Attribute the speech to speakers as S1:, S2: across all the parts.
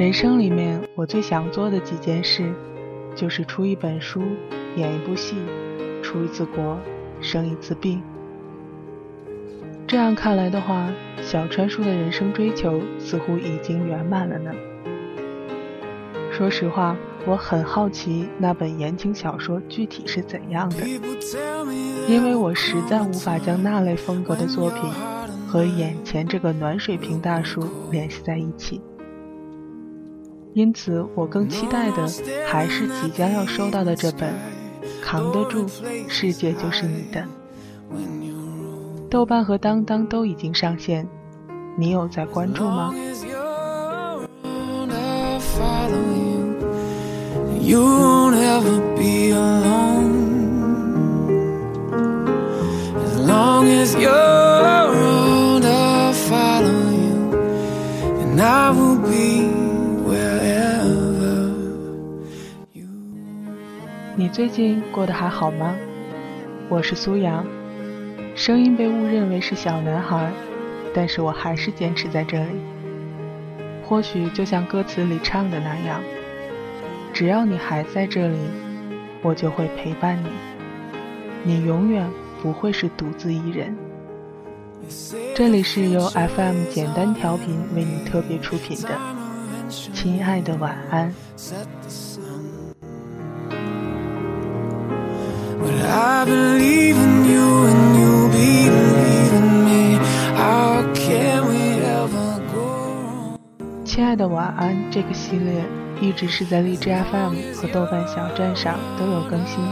S1: 人生里面，我最想做的几件事，就是出一本书，演一部戏，出一次国，生一次病。这样看来的话，小川叔的人生追求似乎已经圆满了呢。说实话，我很好奇那本言情小说具体是怎样的，因为我实在无法将那类风格的作品和眼前这个暖水瓶大叔联系在一起。因此，我更期待的还是即将要收到的这本《扛得住，世界就是你的》。豆瓣和当当都已经上线，你有在关注吗？最近过得还好吗？我是苏阳，声音被误认为是小男孩，但是我还是坚持在这里。或许就像歌词里唱的那样，只要你还在这里，我就会陪伴你，你永远不会是独自一人。这里是由 FM 简单调频为你特别出品的，亲爱的晚安。亲爱的晚安，这个系列一直是在荔枝 FM 和豆瓣小站上都有更新，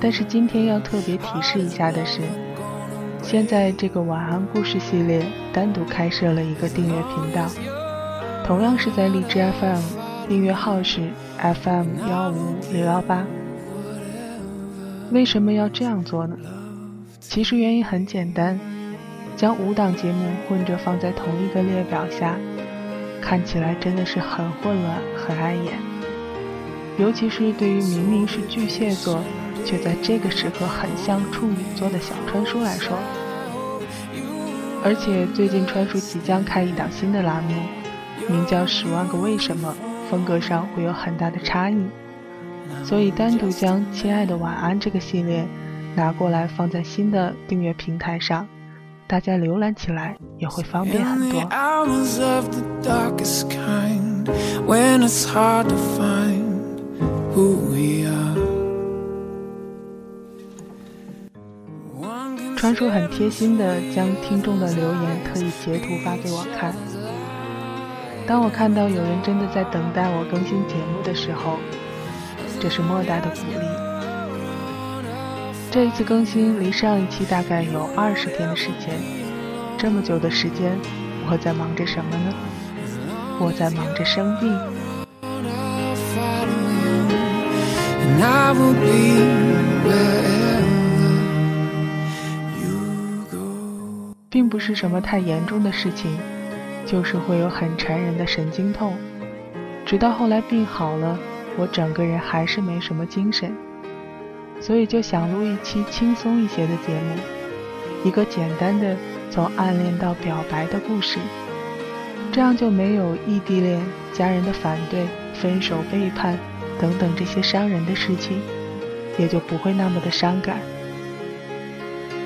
S1: 但是今天要特别提示一下的是，现在这个晚安故事系列单独开设了一个订阅频道，同样是在荔枝 FM，订阅号是 FM 幺五五六幺八。为什么要这样做呢？其实原因很简单，将五档节目混着放在同一个列表下，看起来真的是很混乱、很碍眼。尤其是对于明明是巨蟹座，却在这个时刻很像处女座的小川叔来说。而且最近川叔即将开一档新的栏目，名叫《十万个为什么》，风格上会有很大的差异。所以，单独将《亲爱的晚安》这个系列拿过来放在新的订阅平台上，大家浏览起来也会方便很多。川叔很贴心的将听众的留言特意截图发给我看。当我看到有人真的在等待我更新节目的时候，这是莫大的鼓励。这一次更新离上一期大概有二十天的时间，这么久的时间，我在忙着什么呢？我在忙着生病。并不是什么太严重的事情，就是会有很缠人的神经痛，直到后来病好了。我整个人还是没什么精神，所以就想录一期轻松一些的节目，一个简单的从暗恋到表白的故事，这样就没有异地恋、家人的反对、分手、背叛等等这些伤人的事情，也就不会那么的伤感。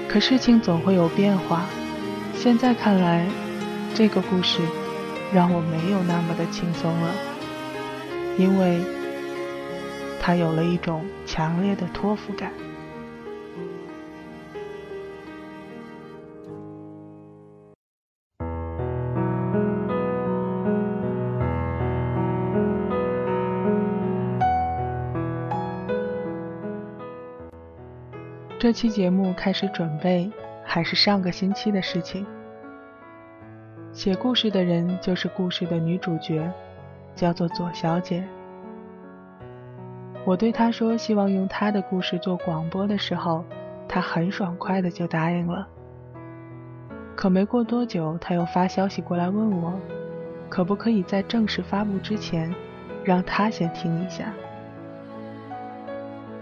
S1: 可事情总会有变化，现在看来，这个故事让我没有那么的轻松了，因为。他有了一种强烈的托付感。这期节目开始准备还是上个星期的事情。写故事的人就是故事的女主角，叫做左小姐。我对他说希望用他的故事做广播的时候，他很爽快的就答应了。可没过多久，他又发消息过来问我，可不可以在正式发布之前，让他先听一下。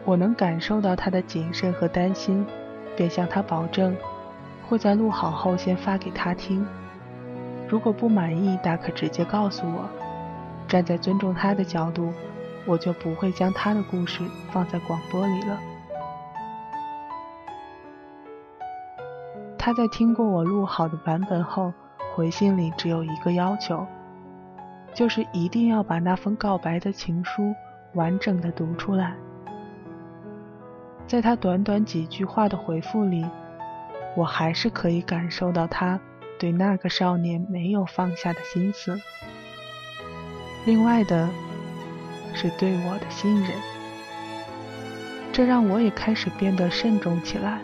S1: 我能感受到他的谨慎和担心，便向他保证，会在录好后先发给他听。如果不满意，大可直接告诉我，站在尊重他的角度，我就不会将他的故事放在广播里了。他在听过我录好的版本后，回信里只有一个要求，就是一定要把那封告白的情书完整的读出来。在他短短几句话的回复里，我还是可以感受到他对那个少年没有放下的心思。另外的，是对我的信任，这让我也开始变得慎重起来。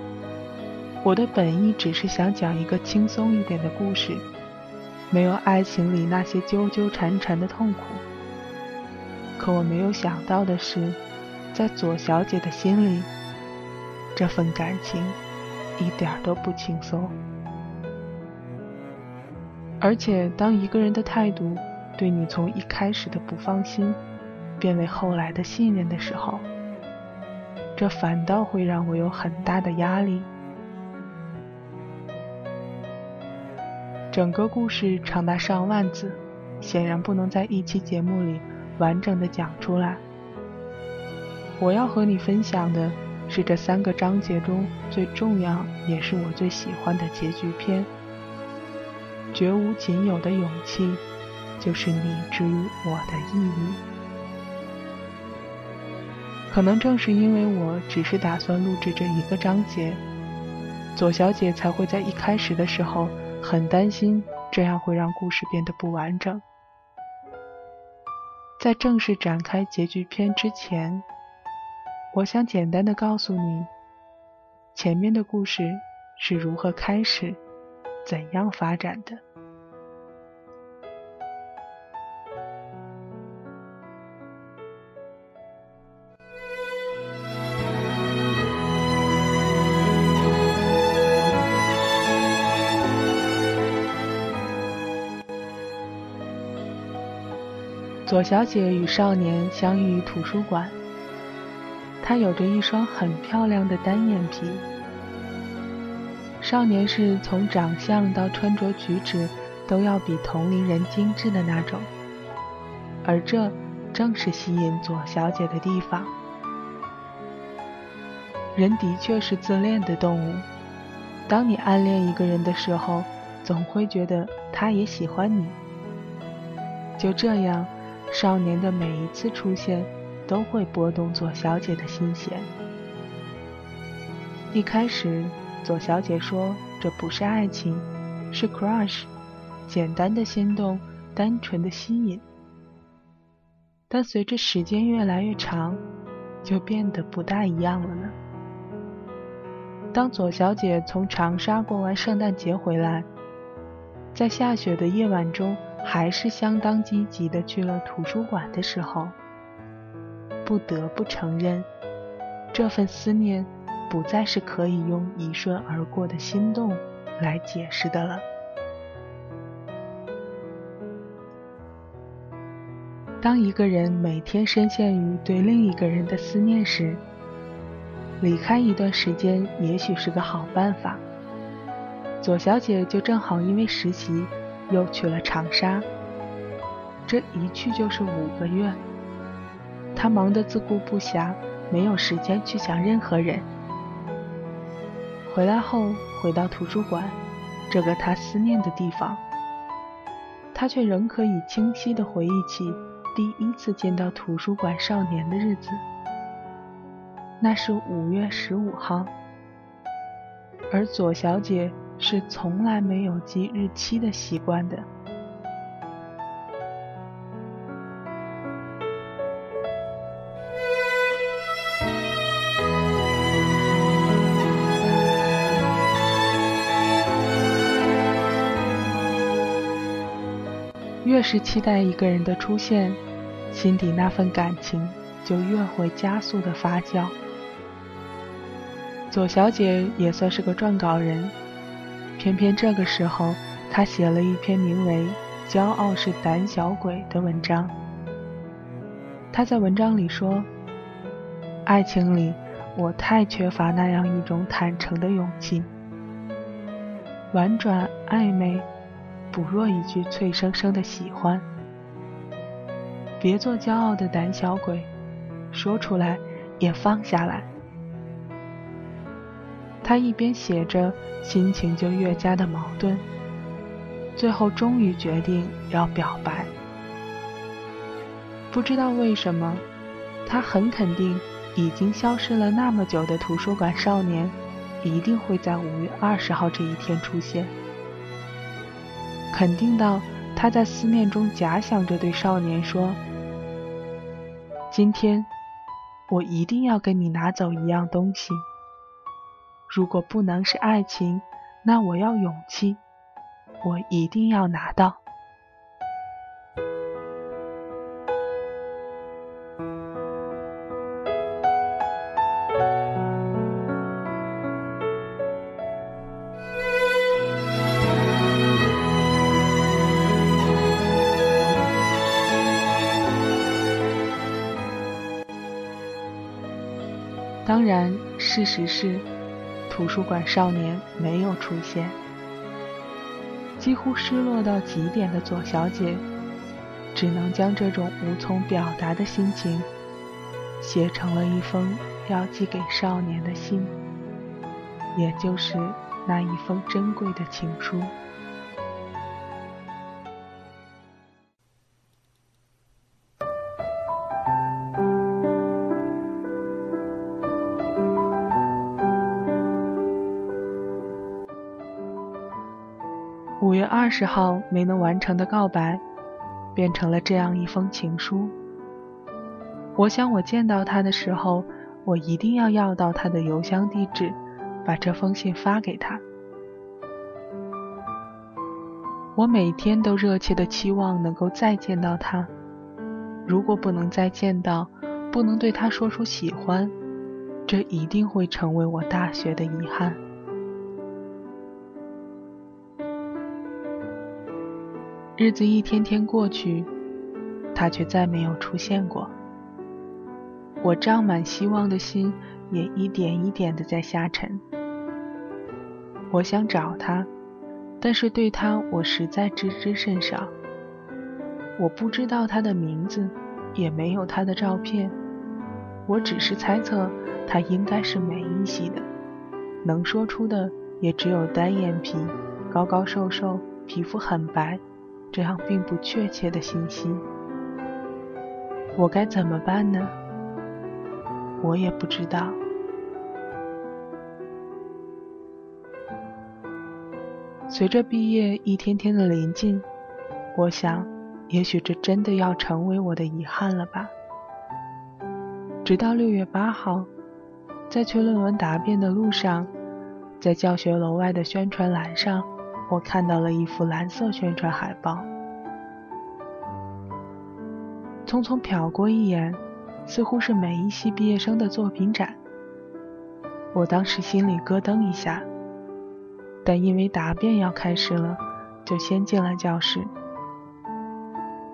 S1: 我的本意只是想讲一个轻松一点的故事，没有爱情里那些纠纠缠缠的痛苦。可我没有想到的是，在左小姐的心里。这份感情一点都不轻松，而且当一个人的态度对你从一开始的不放心变为后来的信任的时候，这反倒会让我有很大的压力。整个故事长达上万字，显然不能在一期节目里完整的讲出来。我要和你分享的。是这三个章节中最重要，也是我最喜欢的结局篇。绝无仅有的勇气，就是你之于我的意义。可能正是因为我只是打算录制这一个章节，左小姐才会在一开始的时候很担心，这样会让故事变得不完整。在正式展开结局篇之前。我想简单的告诉你，前面的故事是如何开始，怎样发展的。左小姐与少年相遇于图书馆。她有着一双很漂亮的单眼皮。少年是从长相到穿着举止都要比同龄人精致的那种，而这正是吸引左小姐的地方。人的确是自恋的动物，当你暗恋一个人的时候，总会觉得他也喜欢你。就这样，少年的每一次出现。都会拨动左小姐的心弦。一开始，左小姐说这不是爱情，是 crush，简单的心动，单纯的吸引。但随着时间越来越长，就变得不大一样了呢。当左小姐从长沙过完圣诞节回来，在下雪的夜晚中，还是相当积极的去了图书馆的时候。不得不承认，这份思念不再是可以用一瞬而过的心动来解释的了。当一个人每天深陷于对另一个人的思念时，离开一段时间也许是个好办法。左小姐就正好因为实习又去了长沙，这一去就是五个月。他忙得自顾不暇，没有时间去想任何人。回来后，回到图书馆，这个他思念的地方，他却仍可以清晰地回忆起第一次见到图书馆少年的日子。那是五月十五号，而左小姐是从来没有记日期的习惯的。越是期待一个人的出现，心底那份感情就越会加速的发酵。左小姐也算是个撰稿人，偏偏这个时候，他写了一篇名为《骄傲是胆小鬼》的文章。他在文章里说：“爱情里，我太缺乏那样一种坦诚的勇气，婉转暧昧。”不若一句脆生生的喜欢。别做骄傲的胆小鬼，说出来也放下来。他一边写着，心情就越加的矛盾。最后终于决定要表白。不知道为什么，他很肯定，已经消失了那么久的图书馆少年，一定会在五月二十号这一天出现。肯定到他在思念中假想着对少年说：“今天，我一定要跟你拿走一样东西。”如果不能是爱情，那我要勇气，我一定要拿到。当然，事实是。图书馆少年没有出现，几乎失落到极点的左小姐，只能将这种无从表达的心情，写成了一封要寄给少年的信，也就是那一封珍贵的情书。二十号没能完成的告白，变成了这样一封情书。我想，我见到他的时候，我一定要要到他的邮箱地址，把这封信发给他。我每天都热切的期望能够再见到他。如果不能再见到，不能对他说出喜欢，这一定会成为我大学的遗憾。日子一天天过去，他却再没有出现过。我胀满希望的心也一点一点的在下沉。我想找他，但是对他我实在知之甚少。我不知道他的名字，也没有他的照片。我只是猜测他应该是美医系的，能说出的也只有单眼皮、高高瘦瘦、皮肤很白。这样并不确切的信息，我该怎么办呢？我也不知道。随着毕业一天天的临近，我想，也许这真的要成为我的遗憾了吧。直到六月八号，在去论文答辩的路上，在教学楼外的宣传栏上。我看到了一幅蓝色宣传海报，匆匆瞟过一眼，似乎是每一系毕业生的作品展。我当时心里咯噔一下，但因为答辩要开始了，就先进了教室。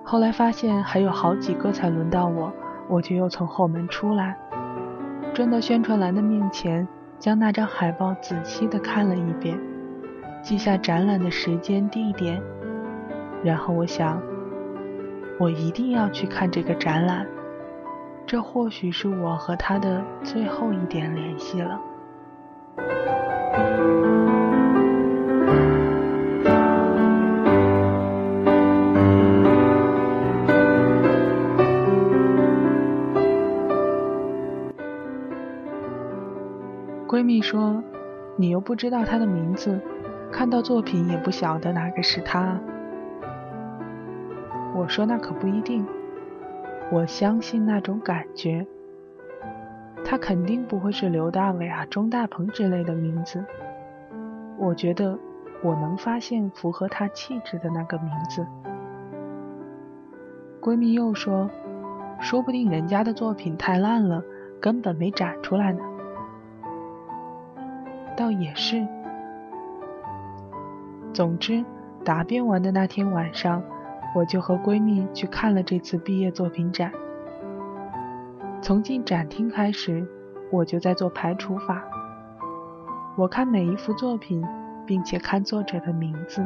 S1: 后来发现还有好几个才轮到我，我就又从后门出来，转到宣传栏的面前，将那张海报仔细地看了一遍。记下展览的时间、地点，然后我想，我一定要去看这个展览，这或许是我和他的最后一点联系了。闺蜜说：“你又不知道他的名字。”看到作品也不晓得哪个是他。我说那可不一定，我相信那种感觉。他肯定不会是刘大伟啊、钟大鹏之类的名字。我觉得我能发现符合他气质的那个名字。闺蜜又说，说不定人家的作品太烂了，根本没展出来呢。倒也是。总之，答辩完的那天晚上，我就和闺蜜去看了这次毕业作品展。从进展厅开始，我就在做排除法。我看每一幅作品，并且看作者的名字。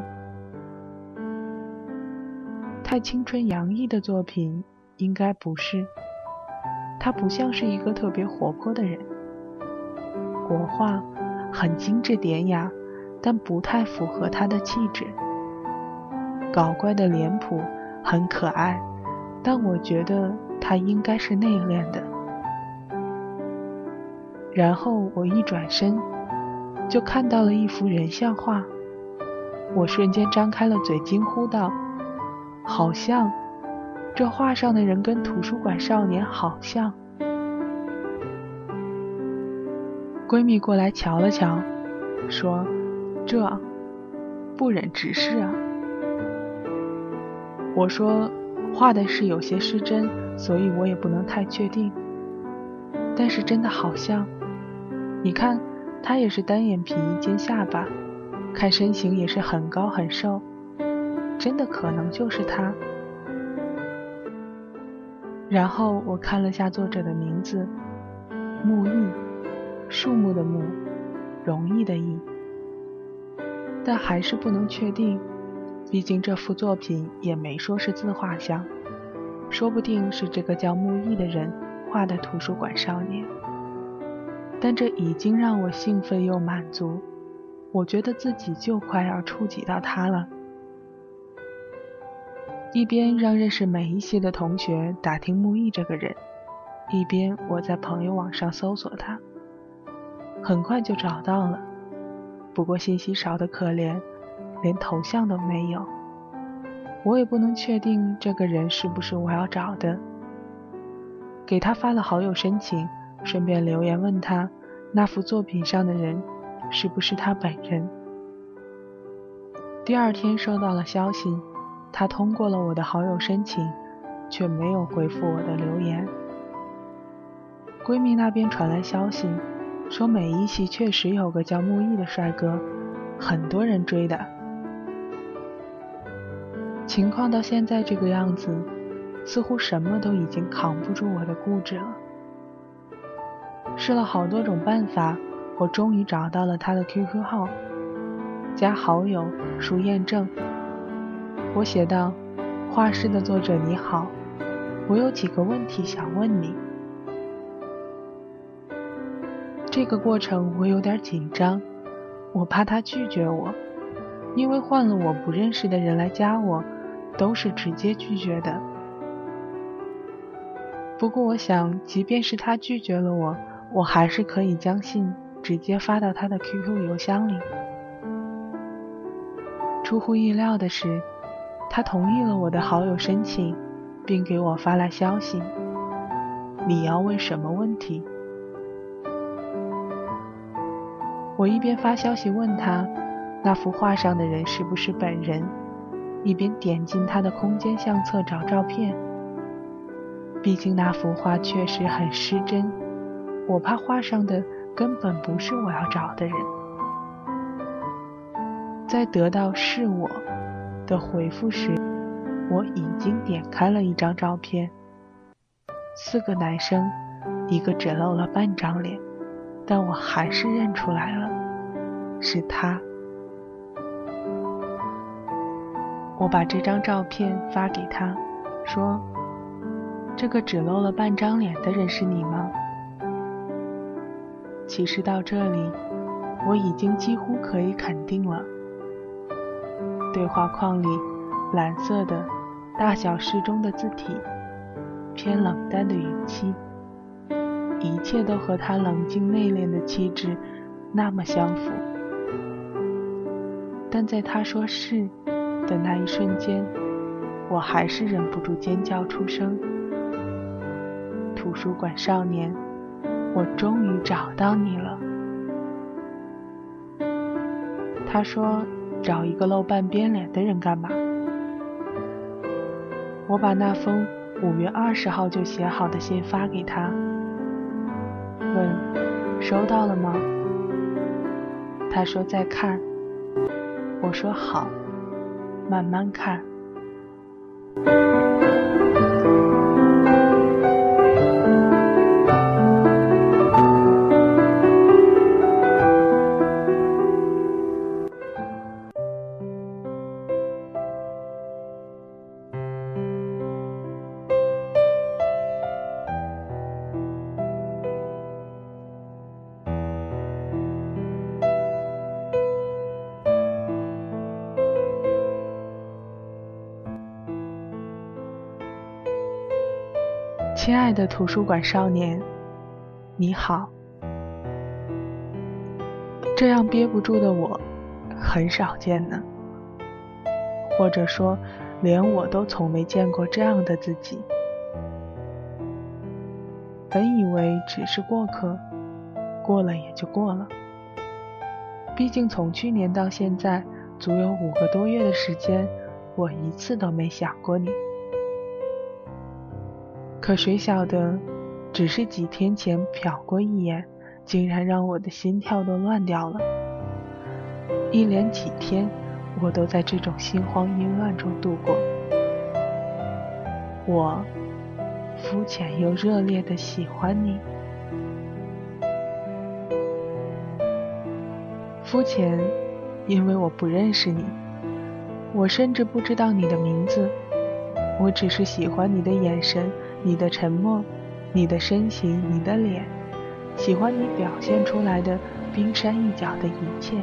S1: 太青春洋溢的作品，应该不是。他不像是一个特别活泼的人。国画很精致典雅，但不太符合他的气质。搞怪的脸谱很可爱，但我觉得他应该是内敛的。然后我一转身，就看到了一幅人像画，我瞬间张开了嘴，惊呼道：“好像！这画上的人跟图书馆少年好像。”闺蜜过来瞧了瞧，说：“这不忍直视啊。”我说：“画的是有些失真，所以我也不能太确定。但是真的好像，你看，他也是单眼皮尖下巴，看身形也是很高很瘦，真的可能就是他。”然后我看了下作者的名字，木易。树木的木，容易的易，但还是不能确定。毕竟这幅作品也没说是自画像，说不定是这个叫木易的人画的图书馆少年。但这已经让我兴奋又满足，我觉得自己就快要触及到他了。一边让认识每一期的同学打听木易这个人，一边我在朋友网上搜索他。很快就找到了，不过信息少得可怜，连头像都没有。我也不能确定这个人是不是我要找的。给他发了好友申请，顺便留言问他那幅作品上的人是不是他本人。第二天收到了消息，他通过了我的好友申请，却没有回复我的留言。闺蜜那边传来消息。说每一期确实有个叫木易的帅哥，很多人追的。情况到现在这个样子，似乎什么都已经扛不住我的固执了。试了好多种办法，我终于找到了他的 QQ 号，加好友，输验证。我写道：“画室的作者你好，我有几个问题想问你。”这个过程我有点紧张，我怕他拒绝我，因为换了我不认识的人来加我，都是直接拒绝的。不过我想，即便是他拒绝了我，我还是可以将信直接发到他的 QQ 邮箱里。出乎意料的是，他同意了我的好友申请，并给我发来消息：“你要问什么问题？”我一边发消息问他那幅画上的人是不是本人，一边点进他的空间相册找照片。毕竟那幅画确实很失真，我怕画上的根本不是我要找的人。在得到“是我”的回复时，我已经点开了一张照片，四个男生，一个只露了半张脸。但我还是认出来了，是他。我把这张照片发给他，说：“这个只露了半张脸的人是你吗？”其实到这里，我已经几乎可以肯定了。对话框里蓝色的大小适中的字体，偏冷淡的语气。一切都和他冷静内敛的气质那么相符，但在他说是的那一瞬间，我还是忍不住尖叫出声。图书馆少年，我终于找到你了。他说：“找一个露半边脸的人干嘛？”我把那封五月二十号就写好的信发给他。问：“收到了吗？”他说：“在看。”我说：“好，慢慢看。”的图书馆少年，你好。这样憋不住的我，很少见呢。或者说，连我都从没见过这样的自己。本以为只是过客，过了也就过了。毕竟从去年到现在，足有五个多月的时间，我一次都没想过你。可谁晓得，只是几天前瞟过一眼。竟然让我的心跳都乱掉了。一连几天，我都在这种心慌意乱中度过。我肤浅又热烈的喜欢你。肤浅，因为我不认识你，我甚至不知道你的名字。我只是喜欢你的眼神，你的沉默，你的身形，你的脸。喜欢你表现出来的冰山一角的一切，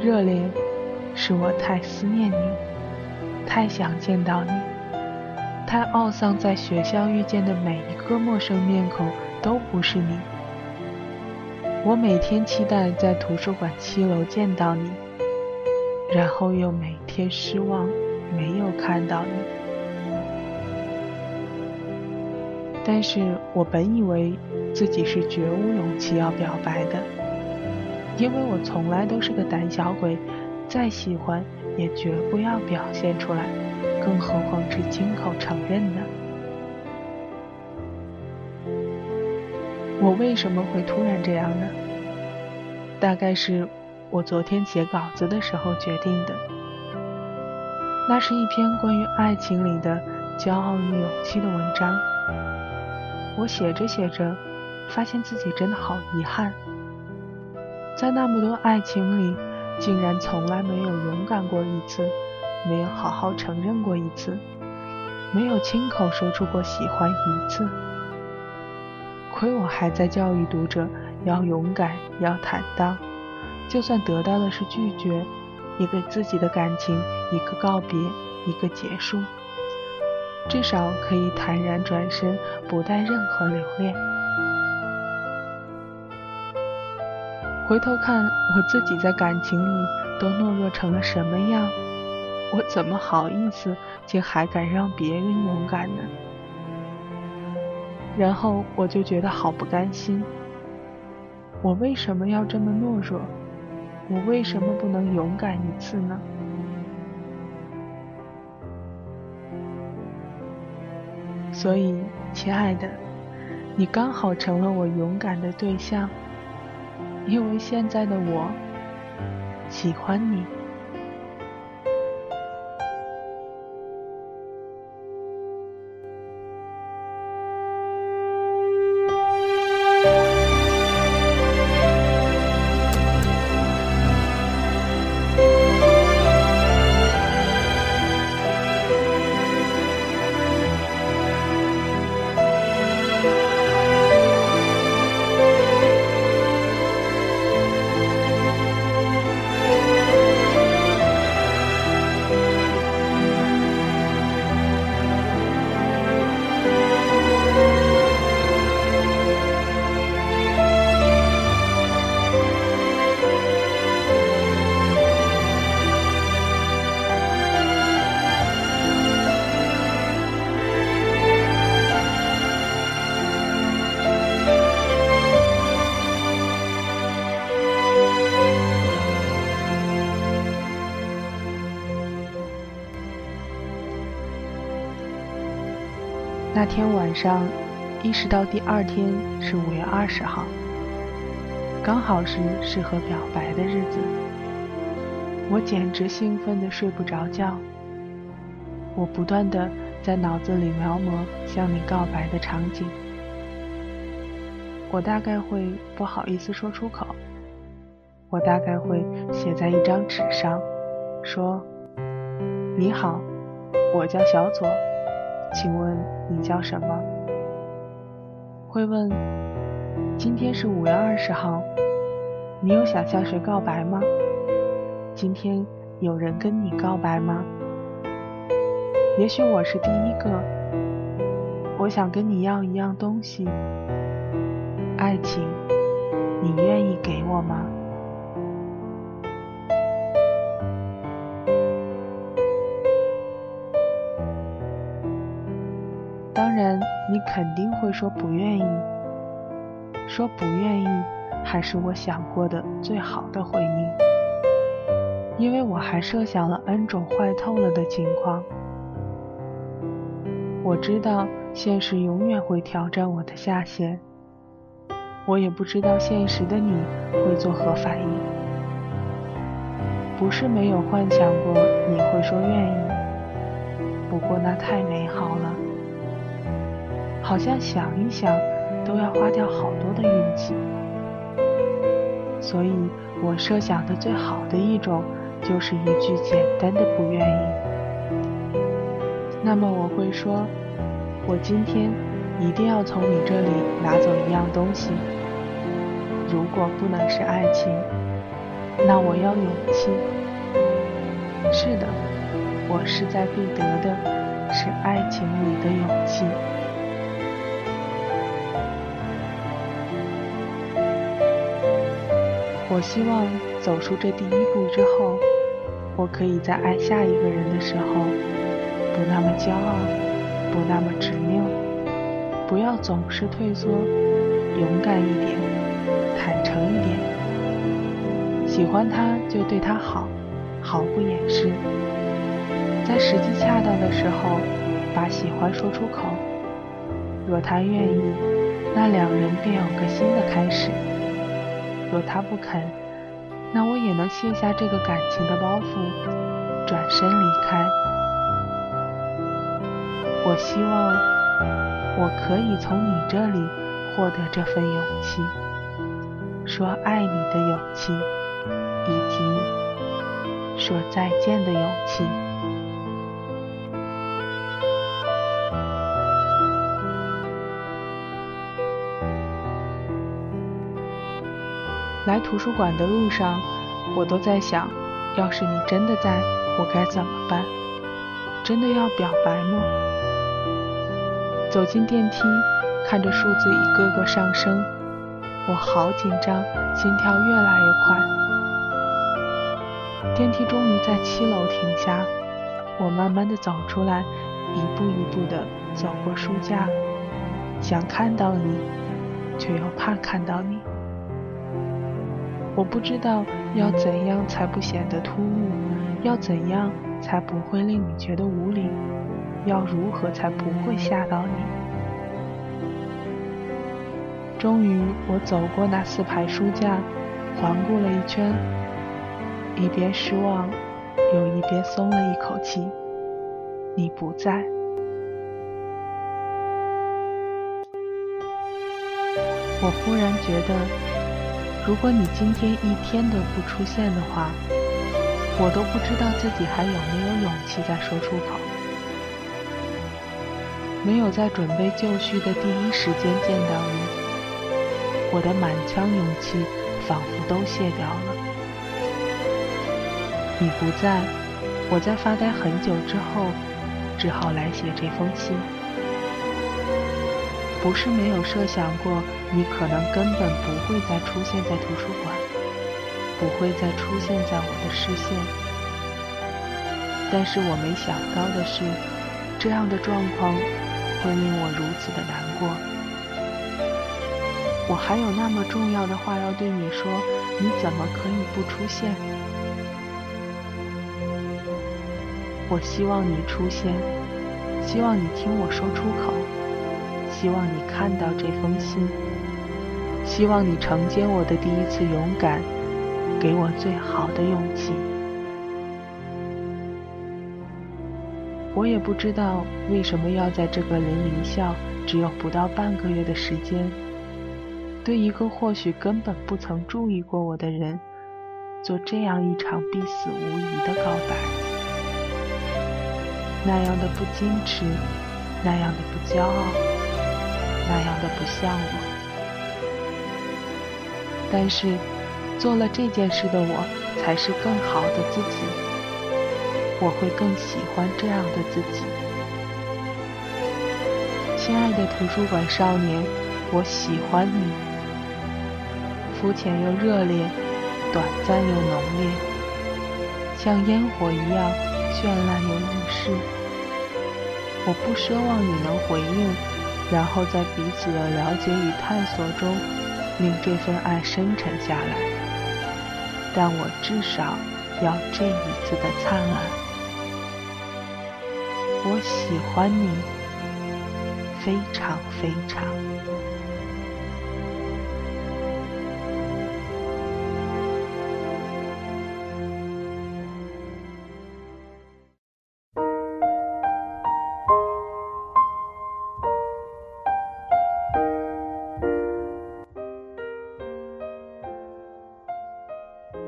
S1: 热烈，是我太思念你，太想见到你，太懊丧，在学校遇见的每一个陌生面孔都不是你。我每天期待在图书馆七楼见到你，然后又每天失望，没有看到你。但是我本以为自己是绝无勇气要表白的，因为我从来都是个胆小鬼，再喜欢也绝不要表现出来，更何况是亲口承认呢？我为什么会突然这样呢？大概是我昨天写稿子的时候决定的。那是一篇关于爱情里的骄傲与勇气的文章。我写着写着，发现自己真的好遗憾，在那么多爱情里，竟然从来没有勇敢过一次，没有好好承认过一次，没有亲口说出过喜欢一次。亏我还在教育读者要勇敢，要坦荡，就算得到的是拒绝，也给自己的感情一个告别，一个结束。至少可以坦然转身，不带任何留恋。回头看我自己在感情里都懦弱成了什么样，我怎么好意思，竟还敢让别人勇敢呢？然后我就觉得好不甘心。我为什么要这么懦弱？我为什么不能勇敢一次呢？所以，亲爱的，你刚好成了我勇敢的对象，因为现在的我喜欢你。那天晚上，意识到第二天是五月二十号，刚好是适合表白的日子，我简直兴奋的睡不着觉。我不断的在脑子里描摹向你告白的场景，我大概会不好意思说出口，我大概会写在一张纸上，说：“你好，我叫小左。”请问你叫什么？会问，今天是五月二十号，你有想向谁告白吗？今天有人跟你告白吗？也许我是第一个，我想跟你要一样东西，爱情，你愿意给我吗？你肯定会说不愿意。说不愿意，还是我想过的最好的回应，因为我还设想了 N 种坏透了的情况。我知道现实永远会挑战我的下限，我也不知道现实的你会作何反应。不是没有幻想过你会说愿意，不过那太美好了，好像想一想都要花掉好多的运气。所以我设想的最好的一种，就是一句简单的不愿意。那么我会说，我今天一定要从你这里拿走一样东西。如果不能是爱情，那我要勇气。是的，我势在必得的，是爱情里的勇气。我希望走出这第一步之后，我可以在爱下一个人的时候。不那么骄傲，不那么执拗，不要总是退缩，勇敢一点，坦诚一点。喜欢他就对他好，毫不掩饰。在时机恰当的时候，把喜欢说出口。若他愿意，那两人便有个新的开始；若他不肯，那我也能卸下这个感情的包袱，转身离开。我希望我可以从你这里获得这份勇气，说爱你的勇气，以及说再见的勇气。来图书馆的路上，我都在想，要是你真的在，我该怎么办？真的要表白吗？走进电梯，看着数字一个个上升，我好紧张，心跳越来越快。电梯终于在七楼停下，我慢慢的走出来，一步一步的走过书架，想看到你，却又怕看到你。我不知道要怎样才不显得突兀，要怎样才不会令你觉得无礼。要如何才不会吓到你？终于，我走过那四排书架，环顾了一圈，一边失望，又一边松了一口气。你不在，我忽然觉得，如果你今天一天都不出现的话，我都不知道自己还有没有勇气再说出口。没有在准备就绪的第一时间见到你，我的满腔勇气仿佛都卸掉了。你不在，我在发呆很久之后，只好来写这封信。不是没有设想过你可能根本不会再出现在图书馆，不会再出现在我的视线。但是我没想到的是，这样的状况。会令我如此的难过。我还有那么重要的话要对你说，你怎么可以不出现？我希望你出现，希望你听我说出口，希望你看到这封信，希望你承接我的第一次勇敢，给我最好的勇气。我也不知道为什么要在这个人离校只有不到半个月的时间，对一个或许根本不曾注意过我的人，做这样一场必死无疑的告白，那样的不矜持，那样的不骄傲，那样的不像我。但是，做了这件事的我，才是更好的自己。我会更喜欢这样的自己。亲爱的图书馆少年，我喜欢你。肤浅又热烈，短暂又浓烈，像烟火一样绚烂又易逝。我不奢望你能回应，然后在彼此的了解与探索中，令这份爱深沉下来。但我至少要这一次的灿烂。我喜欢你，非常非常。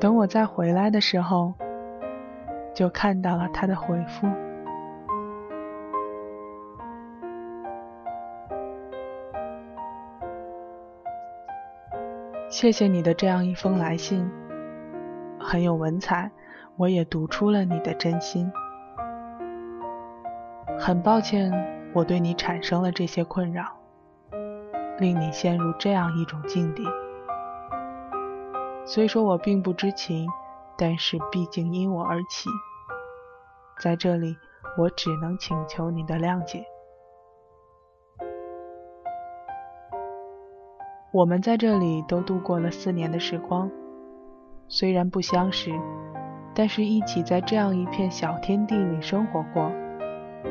S1: 等我再回来的时候，就看到了他的回复。谢谢你的这样一封来信，很有文采，我也读出了你的真心。很抱歉，我对你产生了这些困扰，令你陷入这样一种境地。虽说我并不知情，但是毕竟因我而起，在这里我只能请求你的谅解。我们在这里都度过了四年的时光，虽然不相识，但是一起在这样一片小天地里生活过，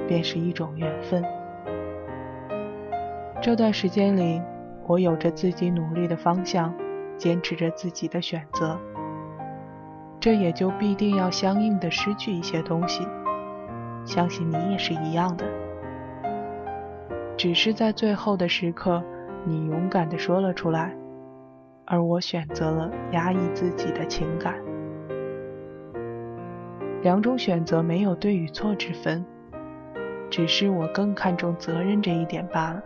S1: 便是一种缘分。这段时间里，我有着自己努力的方向。坚持着自己的选择，这也就必定要相应的失去一些东西。相信你也是一样的，只是在最后的时刻，你勇敢的说了出来，而我选择了压抑自己的情感。两种选择没有对与错之分，只是我更看重责任这一点罢了。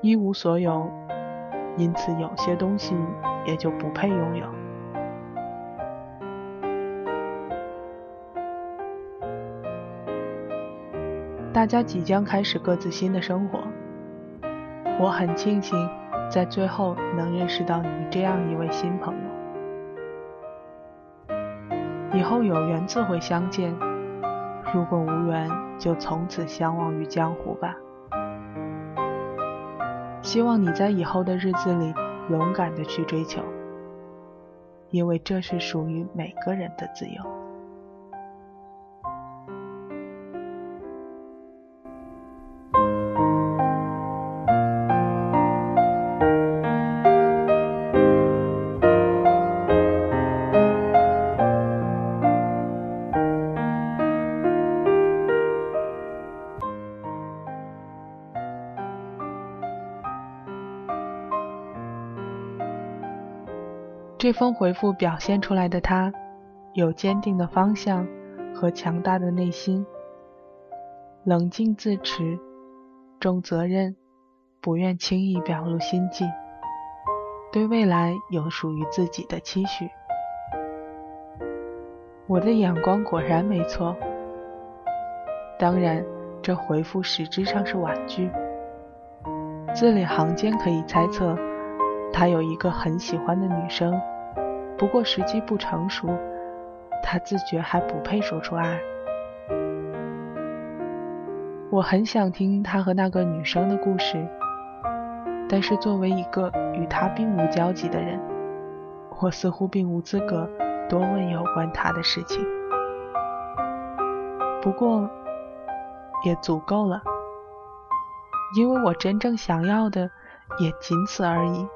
S1: 一无所有。因此，有些东西也就不配拥有。大家即将开始各自新的生活，我很庆幸在最后能认识到你这样一位新朋友。以后有缘自会相见，如果无缘，就从此相忘于江湖吧。希望你在以后的日子里勇敢的去追求，因为这是属于每个人的自由。这封回复表现出来的他，有坚定的方向和强大的内心，冷静自持，重责任，不愿轻易表露心迹，对未来有属于自己的期许。我的眼光果然没错，当然，这回复实质上是婉拒，字里行间可以猜测。他有一个很喜欢的女生，不过时机不成熟，他自觉还不配说出爱。我很想听他和那个女生的故事，但是作为一个与他并无交集的人，我似乎并无资格多问有关他的事情。不过，也足够了，因为我真正想要的也仅此而已。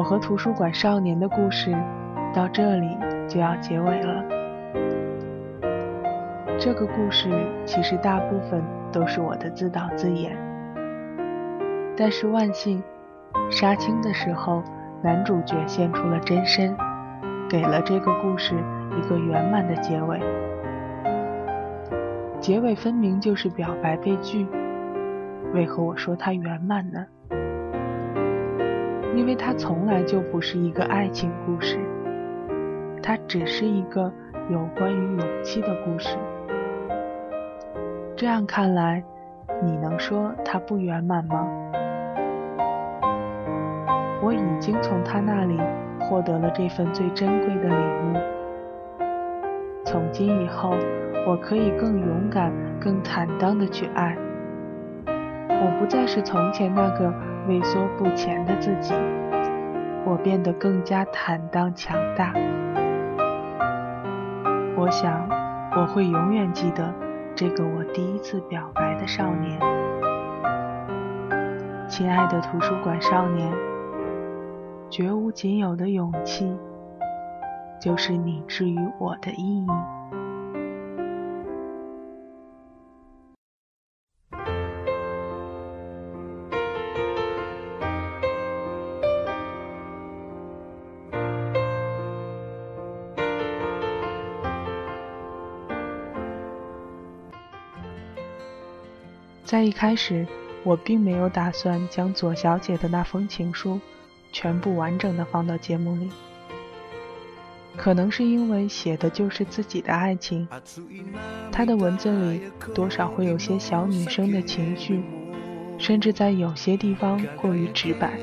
S1: 我和图书馆少年的故事到这里就要结尾了。这个故事其实大部分都是我的自导自演，但是万幸，杀青的时候男主角现出了真身，给了这个故事一个圆满的结尾。结尾分明就是表白被拒，为何我说它圆满呢？因为它从来就不是一个爱情故事，它只是一个有关于勇气的故事。这样看来，你能说它不圆满吗？我已经从他那里获得了这份最珍贵的礼物。从今以后，我可以更勇敢、更坦荡地去爱。我不再是从前那个畏缩不前的自己，我变得更加坦荡强大。我想，我会永远记得这个我第一次表白的少年。亲爱的图书馆少年。绝无仅有的勇气，就是你至于我的意义。在一开始，我并没有打算将左小姐的那封情书。全部完整的放到节目里，可能是因为写的就是自己的爱情，她的文字里多少会有些小女生的情绪，甚至在有些地方过于直白，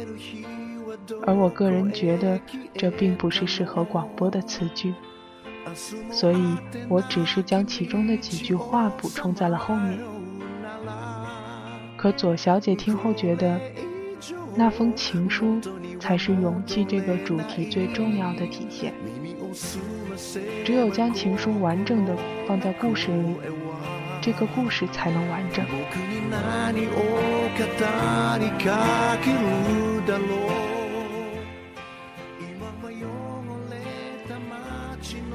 S1: 而我个人觉得这并不是适合广播的词句，所以我只是将其中的几句话补充在了后面。可左小姐听后觉得。那封情书才是勇气这个主题最重要的体现。只有将情书完整的放在故事里，这个故事才能完整。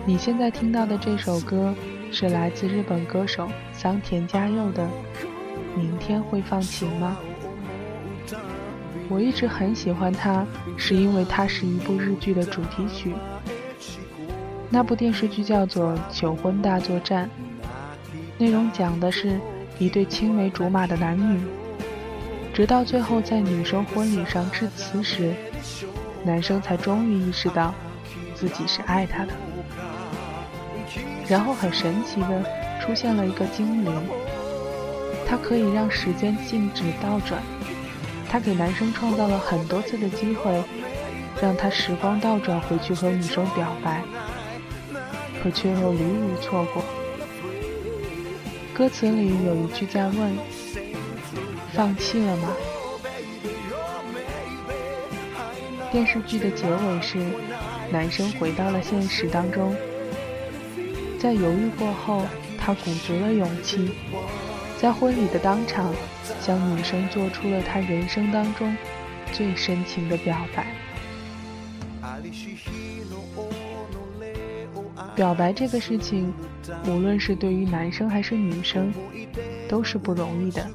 S1: 你现在听到的这首歌是来自日本歌手桑田佳佑的《明天会放晴吗》。我一直很喜欢它，是因为它是一部日剧的主题曲。那部电视剧叫做《求婚大作战》，内容讲的是一对青梅竹马的男女，直到最后在女生婚礼上致辞时，男生才终于意识到自己是爱她的。然后很神奇的出现了一个精灵，它可以让时间静止倒转。他给男生创造了很多次的机会，让他时光倒转回去和女生表白，可却又屡屡错过。歌词里有一句在问：“放弃了吗？”电视剧的结尾是，男生回到了现实当中，在犹豫过后，他鼓足了勇气。在婚礼的当场，向女生做出了他人生当中最深情的表白。表白这个事情，无论是对于男生还是女生，都是不容易的。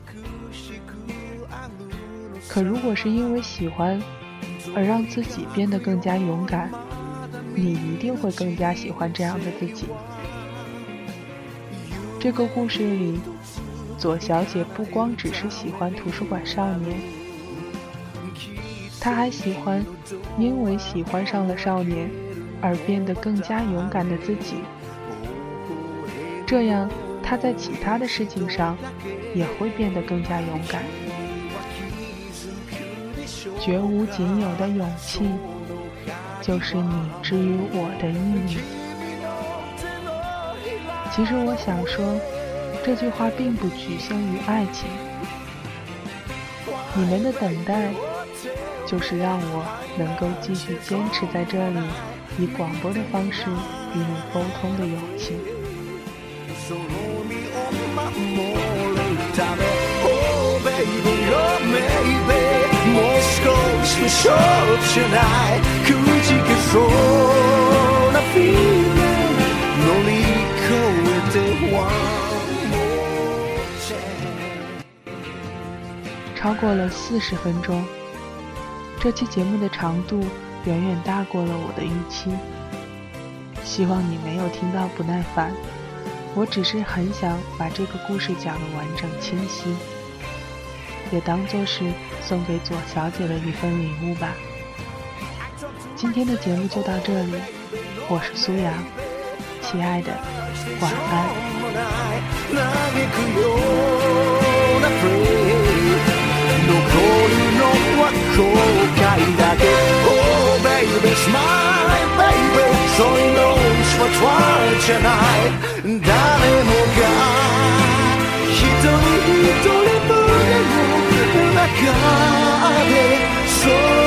S1: 可如果是因为喜欢而让自己变得更加勇敢，你一定会更加喜欢这样的自己。这个故事里。左小姐不光只是喜欢图书馆少年，她还喜欢因为喜欢上了少年而变得更加勇敢的自己。这样，她在其他的事情上也会变得更加勇敢。绝无仅有的勇气，就是你之于我的意义。其实我想说。这句话并不局限于爱情。你们的等待，就是让我能够继续坚持在这里，以广播的方式与你沟通的勇气。超过了四十分钟，这期节目的长度远远大过了我的预期。希望你没有听到不耐烦，我只是很想把这个故事讲得完整清晰，也当做是送给左小姐的一份礼物吧。
S2: 今天的节目就到这里，我是苏阳，亲爱的，晚安。るのは後悔だけ Oh baby smile baby そういうのは try じゃない誰もが一人一人胸の中でそう